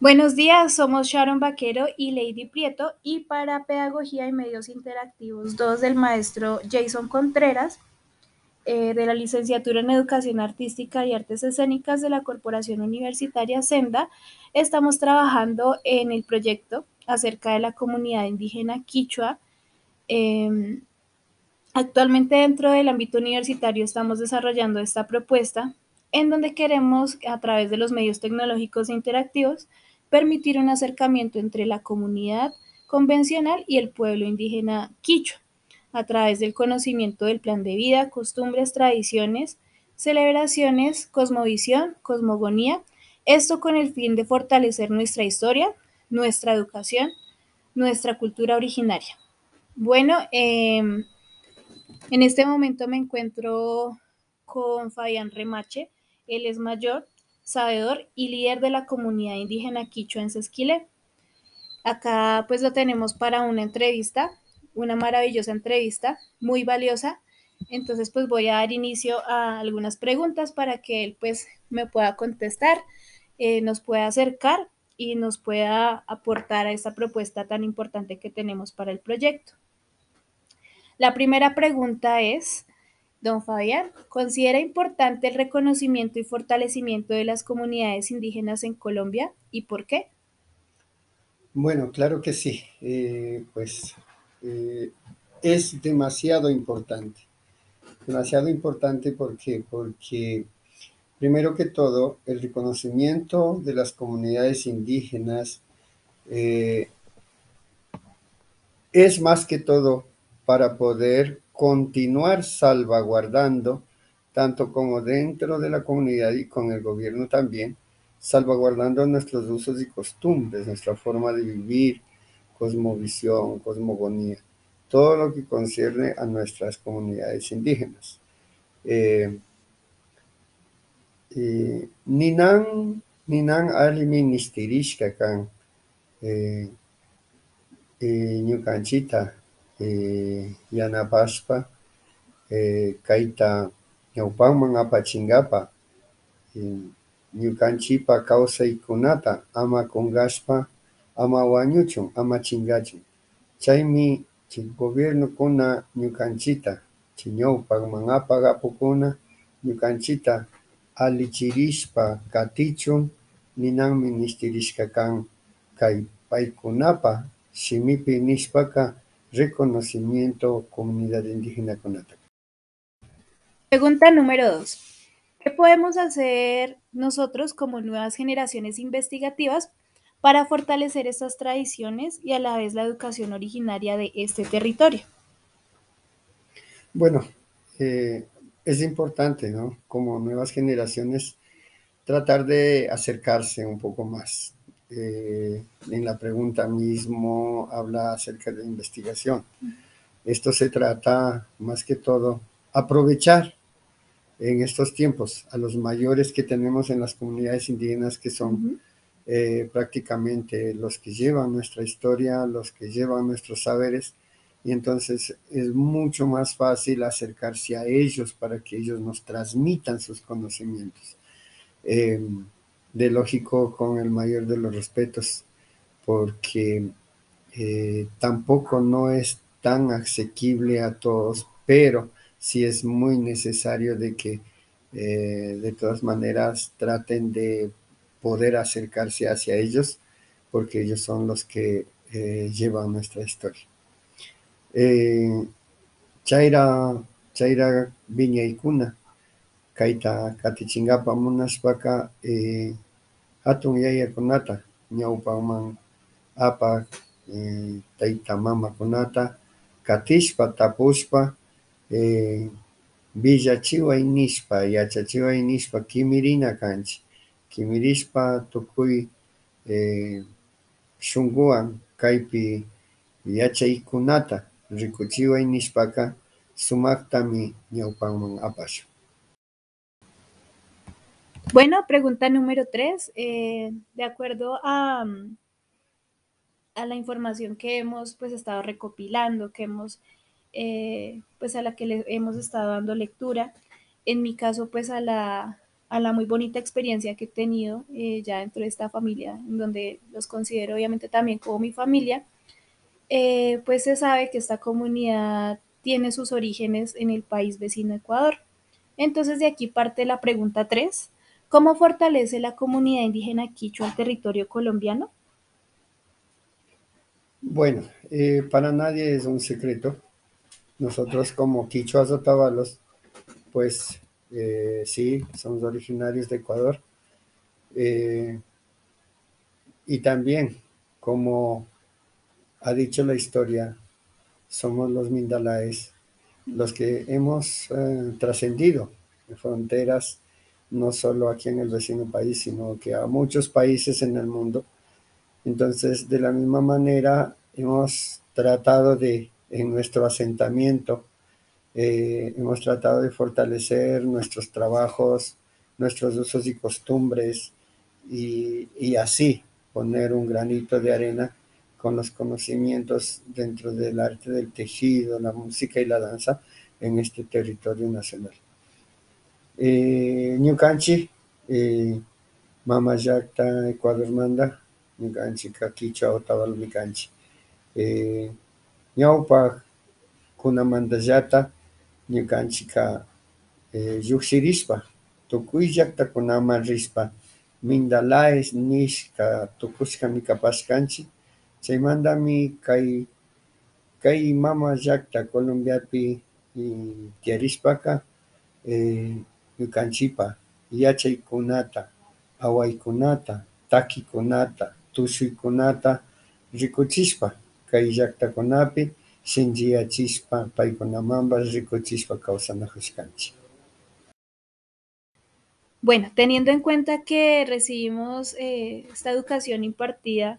Buenos días, somos Sharon Vaquero y Lady Prieto y para Pedagogía y Medios Interactivos 2 del maestro Jason Contreras eh, de la licenciatura en Educación Artística y Artes Escénicas de la Corporación Universitaria Senda, estamos trabajando en el proyecto acerca de la comunidad indígena Quichua. Eh, actualmente dentro del ámbito universitario estamos desarrollando esta propuesta en donde queremos, a través de los medios tecnológicos e interactivos, permitir un acercamiento entre la comunidad convencional y el pueblo indígena quichua, a través del conocimiento del plan de vida, costumbres, tradiciones, celebraciones, cosmovisión, cosmogonía, esto con el fin de fortalecer nuestra historia, nuestra educación, nuestra cultura originaria. Bueno, eh, en este momento me encuentro con Fabián Remache, él es mayor, sabedor y líder de la comunidad indígena quichua en Sesquile. Acá pues lo tenemos para una entrevista, una maravillosa entrevista, muy valiosa. Entonces pues voy a dar inicio a algunas preguntas para que él pues me pueda contestar, eh, nos pueda acercar y nos pueda aportar a esta propuesta tan importante que tenemos para el proyecto. La primera pregunta es, Don Fabián, ¿considera importante el reconocimiento y fortalecimiento de las comunidades indígenas en Colombia y por qué? Bueno, claro que sí. Eh, pues eh, es demasiado importante. Demasiado importante porque, porque primero que todo, el reconocimiento de las comunidades indígenas eh, es más que todo para poder continuar salvaguardando, tanto como dentro de la comunidad y con el gobierno también, salvaguardando nuestros usos y costumbres, nuestra forma de vivir, cosmovisión, cosmogonía, todo lo que concierne a nuestras comunidades indígenas. Eh, ninan, ninan nistirishka kan yanapashpa eh, kayta ñawpanman apachinkapa eh, ñukanchipa kawsaykunata ama kunkashpa ama wañuchun ama chinkachun chaymi chay gobiernokuna ñukanchita ñawpanman apak apukuna ñukanchita allichirishpa katichun ninanmi nishtirishka kan kay paykunapa shimipi nishpaka reconocimiento comunidad indígena Conata. Pregunta número dos. ¿Qué podemos hacer nosotros como nuevas generaciones investigativas para fortalecer estas tradiciones y a la vez la educación originaria de este territorio? Bueno, eh, es importante, ¿no? Como nuevas generaciones, tratar de acercarse un poco más, eh, en la pregunta mismo habla acerca de investigación. Esto se trata más que todo aprovechar en estos tiempos a los mayores que tenemos en las comunidades indígenas que son eh, prácticamente los que llevan nuestra historia, los que llevan nuestros saberes y entonces es mucho más fácil acercarse a ellos para que ellos nos transmitan sus conocimientos. Eh, de lógico con el mayor de los respetos, porque eh, tampoco no es tan asequible a todos, pero sí es muy necesario de que eh, de todas maneras traten de poder acercarse hacia ellos, porque ellos son los que eh, llevan nuestra historia. Chaira, Chaira Viña y Cuna, kayta katichinkapa munashpaka eh, hatun yayakunata ñawpanman apak eh, tayta mamakunata katishpa tapushpa eh, villachiway nishpa yachachiway nishpa kimirina kanchik kimirishpa tukuy eh, shunkuwan kaypi yachaykunata rikuchiway nishpaka sumaktami ñawpanman apashun Bueno, pregunta número tres. Eh, de acuerdo a, la información que hemos pues estado recopilando, que hemos eh, pues a la que le hemos estado dando lectura, en mi caso pues a la a la muy bonita experiencia que he tenido eh, ya dentro de esta familia, en donde los considero obviamente también como mi familia, pues se sabe que esta comunidad tiene sus orígenes en el país vecino Ecuador. Entonces de aquí parte la pregunta 3. ¿Cómo fortalece la comunidad indígena quichua el territorio colombiano? Bueno, eh, para nadie es un secreto. Nosotros como quichuas otavalos, pues eh, sí, somos originarios de Ecuador. Eh, y también, como ha dicho la historia, somos los Mindalaes los que hemos trascendido fronteras, no solo aquí en el vecino país, sino que a muchos países en el mundo. Entonces, de la misma manera, hemos tratado de, en nuestro asentamiento, eh, hemos tratado de fortalecer nuestros trabajos, nuestros usos y costumbres, y, y así poner un granito de arena con los conocimientos dentro del arte del tejido, la música y la danza en este territorio nacional. Eh, Ñucanchi, eh, Mama Yacta, Ecuador Manda, Ñucanchi, Kakicha, Otawal Micanchi. Eh, Ñucanchi, Ka, eh, Yuxirispa, Tukuy Yacta Kunama Rispa, Mindalaes, Nishka, Tukuska Mikapascanchi, chaymantami kay kay mama llaqta Colombiapi tiyarishpaqa ñukanchikpa yachaykunata, awaykunata, takikunata, tushuykunata rikuchishpa kay llaqtakunapi shinchiyachishpa paykunamanpas rikuchishpa kawsanakushkanchik. Bueno, teniendo en cuenta que recibimos eh, esta educación impartida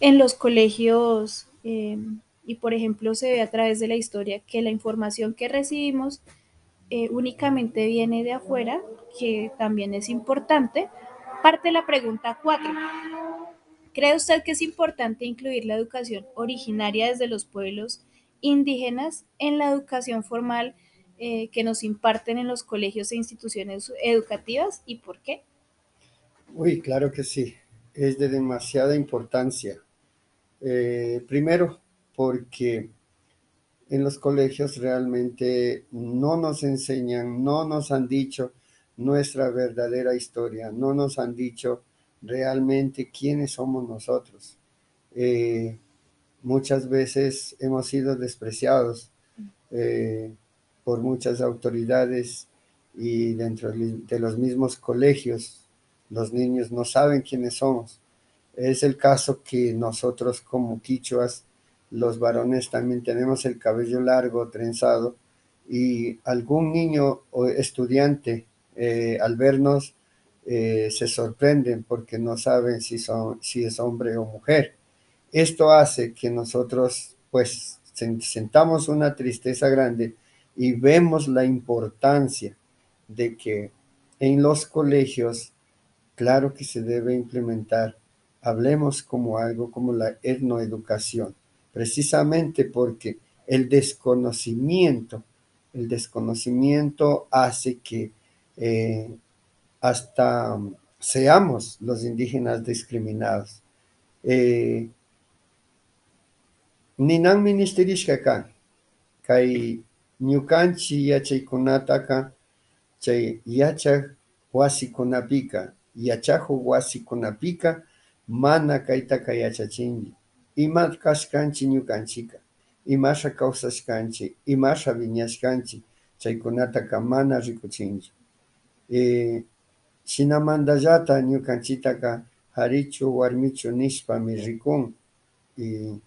en los colegios eh, y por ejemplo se ve a través de la historia que la información que recibimos eh, únicamente viene de afuera, que también es importante, parte la pregunta 4. ¿Cree usted que es importante incluir la educación originaria desde los pueblos indígenas en la educación formal eh, que nos imparten en los colegios e instituciones educativas y por qué? Uy, claro que sí, es de demasiada importancia. Eh, primero, porque en los colegios realmente no nos enseñan, no nos han dicho nuestra verdadera historia, no nos han dicho realmente quiénes somos nosotros. Eh, muchas veces hemos sido despreciados eh, por muchas autoridades y dentro de los mismos colegios los niños no saben quiénes somos. Es el caso que nosotros como quichuas, los varones también tenemos el cabello largo, trenzado, y algún niño o estudiante eh, al vernos eh, se sorprenden porque no saben si, son, si es hombre o mujer. Esto hace que nosotros pues sentamos una tristeza grande y vemos la importancia de que en los colegios, claro que se debe implementar hablemos como algo como la etnoeducación, precisamente porque el desconocimiento, el desconocimiento hace que eh, hasta seamos los indígenas discriminados. Eh, Ninan ministerishka kai ñukanchi yachaykunataka chay yachaq wasikunapika, yachahu wasikunapika mana kaytaka yachachinki ima kashkanchik ñukanchika imasha kawsashkanchik imasha wiñashkanchik chaykunataka mana rikuchinchik eh, shinamantallata ñukanchitaka harichu warmichu nishpami rikun y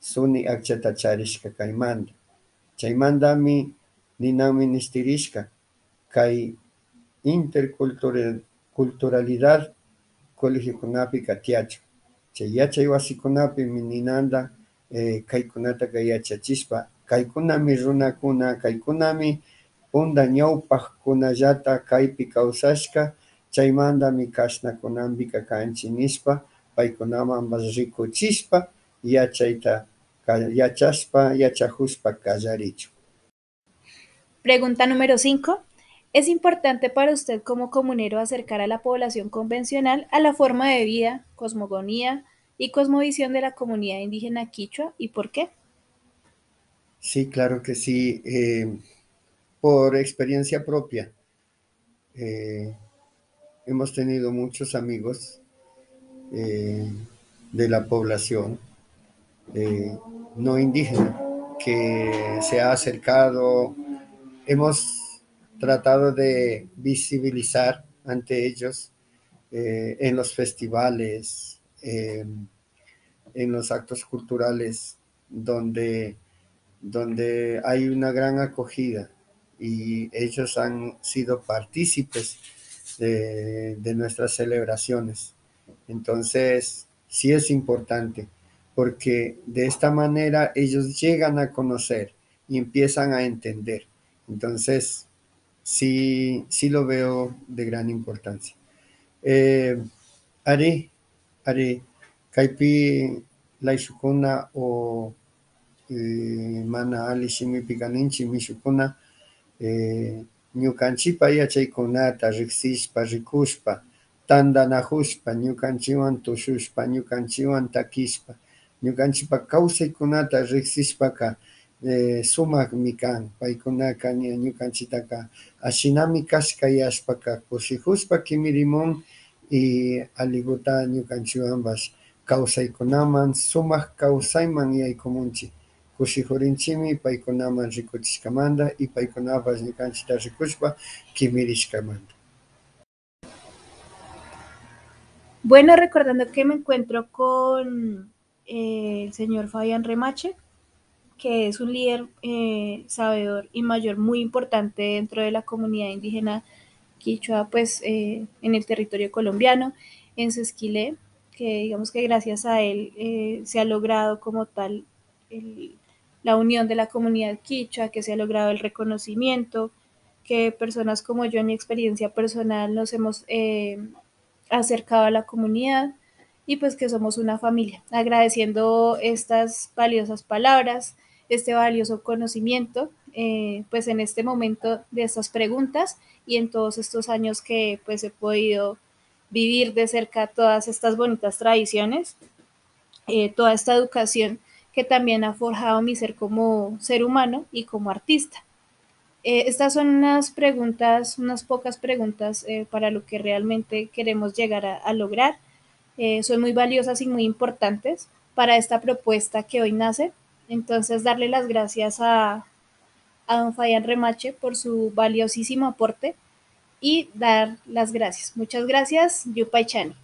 suni akchata charishka kaymanta chaymantami nina ministerishka kay interculturalidad colegiokunapi katiachun chay yachay wasikunapi ninanta eh, kaykunata yachachispa kaykunami runakuna kaykunami punda ñawpaqkunallata kaypi kawsashka chaymantami kashnakunanpika kanchik nishpa paykunamanpas rikuchispa yachayta yachaspa yachajushpa kallarichun Pregunta número 5. Es importante para usted como comunero acercar a la población convencional a la forma de vida, cosmogonía y cosmovisión de la comunidad indígena quichua y por qué. Sí, claro que sí. Eh, por experiencia propia, eh, hemos tenido muchos amigos eh, de la población no indígena que se ha acercado. Hemos tratado de visibilizar ante ellos en los festivales, en los actos culturales donde donde hay una gran acogida y ellos han sido partícipes de, nuestras celebraciones. Entonces, sí es importante, porque de esta manera ellos llegan a conocer y empiezan a entender. Entonces, sí, sí lo veo de gran importancia. Eh, Ari, Ari, Kaipi, Laisukuna o mana alli shimipi kaninchik mishukuna ñukanchikpa yachaykunata riksishpa rikushpa tandanajushpa ñukanchikwan tushushpa ñukanchikwan takishpa ñukanchikpa kawsaykunata riksishpaka sumakmi kan paykunaka ñukanchiktaka ashinami kashkayashpaka kushijushpa kimirimun y alliguta ñukanchikwanpash kawsaykunaman sumak kawsayman yaykumunchik kushijurinchikmi paykunaman rikuchishkamanta y paykunapas ñukanchikta rikushpa kimirishkamanta. Bueno, recordando que me encuentro con eh, el señor Fabián Remache, que es un líder eh, sabedor y mayor muy importante dentro de la comunidad indígena quichua, pues eh, en el territorio colombiano, en Sesquilé, que digamos que gracias a él eh, se ha logrado como tal el, la unión de la comunidad quichua, que se ha logrado el reconocimiento, que personas como yo en mi experiencia personal nos hemos eh, acercado a la comunidad y pues que somos una familia. Agradeciendo estas valiosas palabras, este valioso conocimiento, eh, pues en este momento de estas preguntas y en todos estos años que pues he podido vivir de cerca todas estas bonitas tradiciones, eh, toda esta educación que también ha forjado mi ser como ser humano y como artista. Eh, estas son unas preguntas, unas pocas preguntas para lo que realmente queremos llegar a, lograr. Son muy valiosas y muy importantes para esta propuesta que hoy nace. Entonces, darle las gracias a, a don Fabián Remache por su valiosísimo aporte y dar las gracias. Muchas gracias, Yupay Chani.